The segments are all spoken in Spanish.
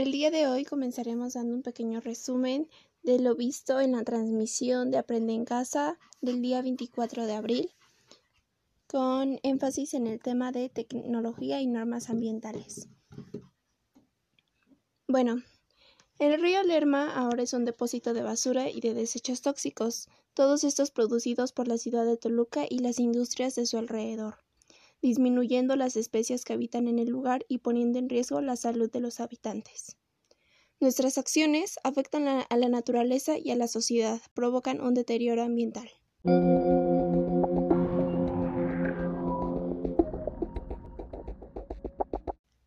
El día de hoy comenzaremos dando un pequeño resumen de lo visto en la transmisión de Aprende en Casa del día 24 de abril, con énfasis en el tema de tecnología y normas ambientales. Bueno, el río Lerma ahora es un depósito de basura y de desechos tóxicos, todos estos producidos por la ciudad de Toluca y las industrias de su alrededor, disminuyendo las especies que habitan en el lugar y poniendo en riesgo la salud de los habitantes. Nuestras acciones afectan a la naturaleza y a la sociedad, provocan un deterioro ambiental.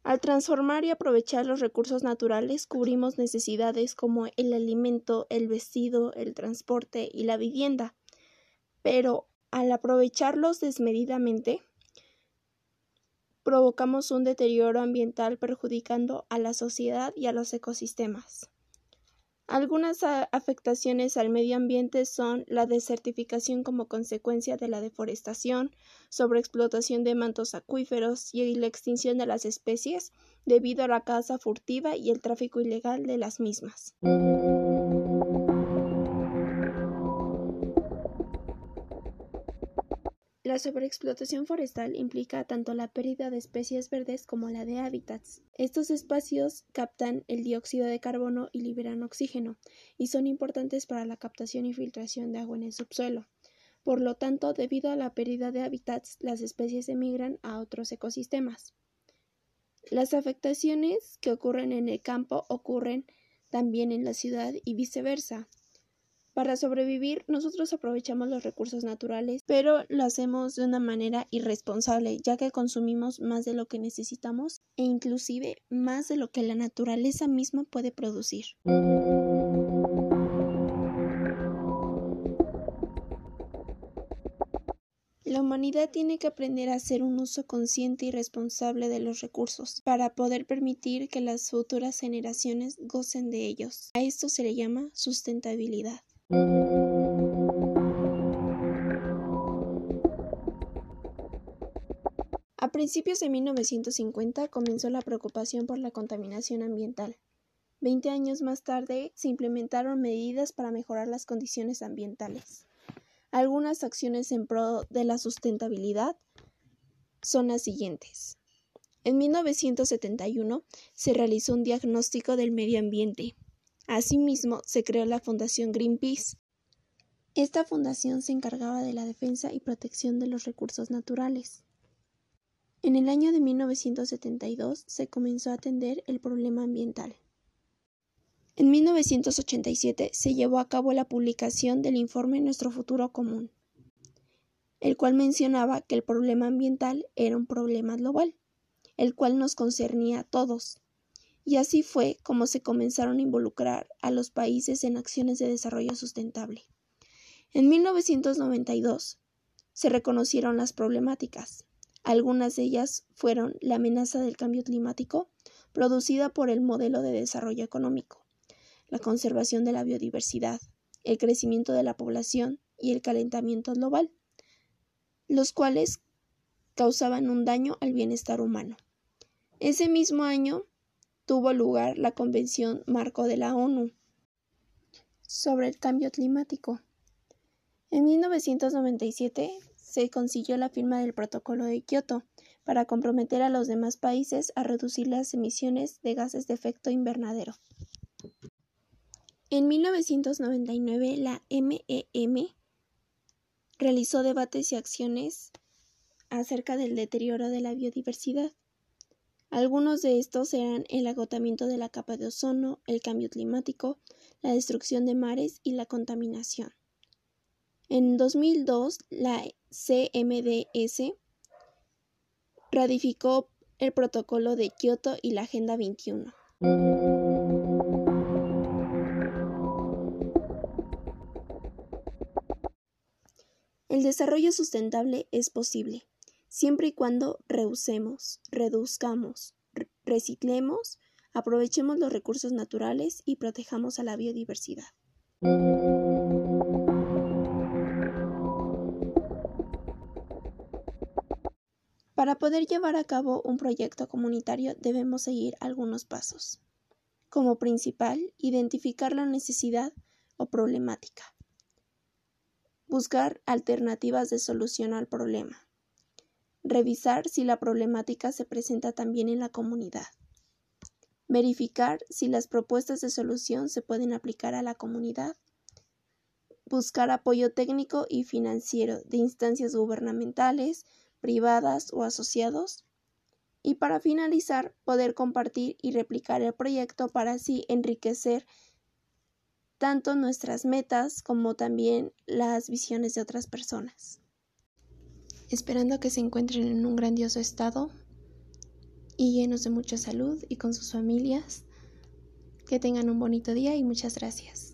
Al transformar y aprovechar los recursos naturales, cubrimos necesidades como el alimento, el vestido, el transporte y la vivienda. Pero al aprovecharlos desmedidamente, provocamos un deterioro ambiental perjudicando a la sociedad y a los ecosistemas. Algunas afectaciones al medio ambiente son la desertificación como consecuencia de la deforestación, sobreexplotación de mantos acuíferos y la extinción de las especies debido a la caza furtiva y el tráfico ilegal de las mismas. La sobreexplotación forestal implica tanto la pérdida de especies verdes como la de hábitats. Estos espacios captan el dióxido de carbono y liberan oxígeno, y son importantes para la captación y filtración de agua en el subsuelo. Por lo tanto, debido a la pérdida de hábitats, las especies emigran a otros ecosistemas. Las afectaciones que ocurren en el campo ocurren también en la ciudad y viceversa. Para sobrevivir, nosotros aprovechamos los recursos naturales, pero lo hacemos de una manera irresponsable, ya que consumimos más de lo que necesitamos e inclusive más de lo que la naturaleza misma puede producir. La humanidad tiene que aprender a hacer un uso consciente y responsable de los recursos para poder permitir que las futuras generaciones gocen de ellos. A esto se le llama sustentabilidad. A principios de 1950 comenzó la preocupación por la contaminación ambiental. Veinte años más tarde se implementaron medidas para mejorar las condiciones ambientales. Algunas acciones en pro de la sustentabilidad son las siguientes. En 1971 se realizó un diagnóstico del medio ambiente Asimismo, se creó la Fundación Greenpeace. Esta fundación se encargaba de la defensa y protección de los recursos naturales. En el año de 1972 se comenzó a atender el problema ambiental. En 1987 se llevó a cabo la publicación del informe Nuestro futuro común, el cual mencionaba que el problema ambiental era un problema global, el cual nos concernía a todos, y así fue como se comenzaron a involucrar a los países en acciones de desarrollo sustentable. En 1992 se reconocieron las problemáticas. Algunas de ellas fueron la amenaza del cambio climático producida por el modelo de desarrollo económico, la conservación de la biodiversidad, el crecimiento de la población y el calentamiento global, los cuales causaban un daño al bienestar humano. Ese mismo año tuvo lugar la Convención Marco de la ONU sobre el cambio climático. En 1997 se consiguió la firma del Protocolo de Kioto para comprometer a los demás países a reducir las emisiones de gases de efecto invernadero. En 1999 la MEM e realizó debates y acciones acerca del deterioro de la biodiversidad. Algunos de estos eran el agotamiento de la capa de ozono, el cambio climático, la destrucción de mares y la contaminación. En 2002, la CMDS ratificó el protocolo de Kioto y la Agenda 21. El desarrollo sustentable es posible siempre y cuando reusemos, reduzcamos, reciclemos, aprovechemos los recursos naturales y protejamos a la biodiversidad. Para poder llevar a cabo un proyecto comunitario debemos seguir algunos pasos. Como principal, identificar la necesidad o problemática. Buscar alternativas de solución al problema. Revisar si la problemática se presenta también en la comunidad. Verificar si las propuestas de solución se pueden aplicar a la comunidad. Buscar apoyo técnico y financiero de instancias gubernamentales, privadas o asociados y para finalizar poder compartir y replicar el proyecto para así enriquecer tanto nuestras metas como también las visiones de otras personas. Esperando que se encuentren en un grandioso estado y llenos de mucha salud y con sus familias. Que tengan un bonito día y muchas gracias.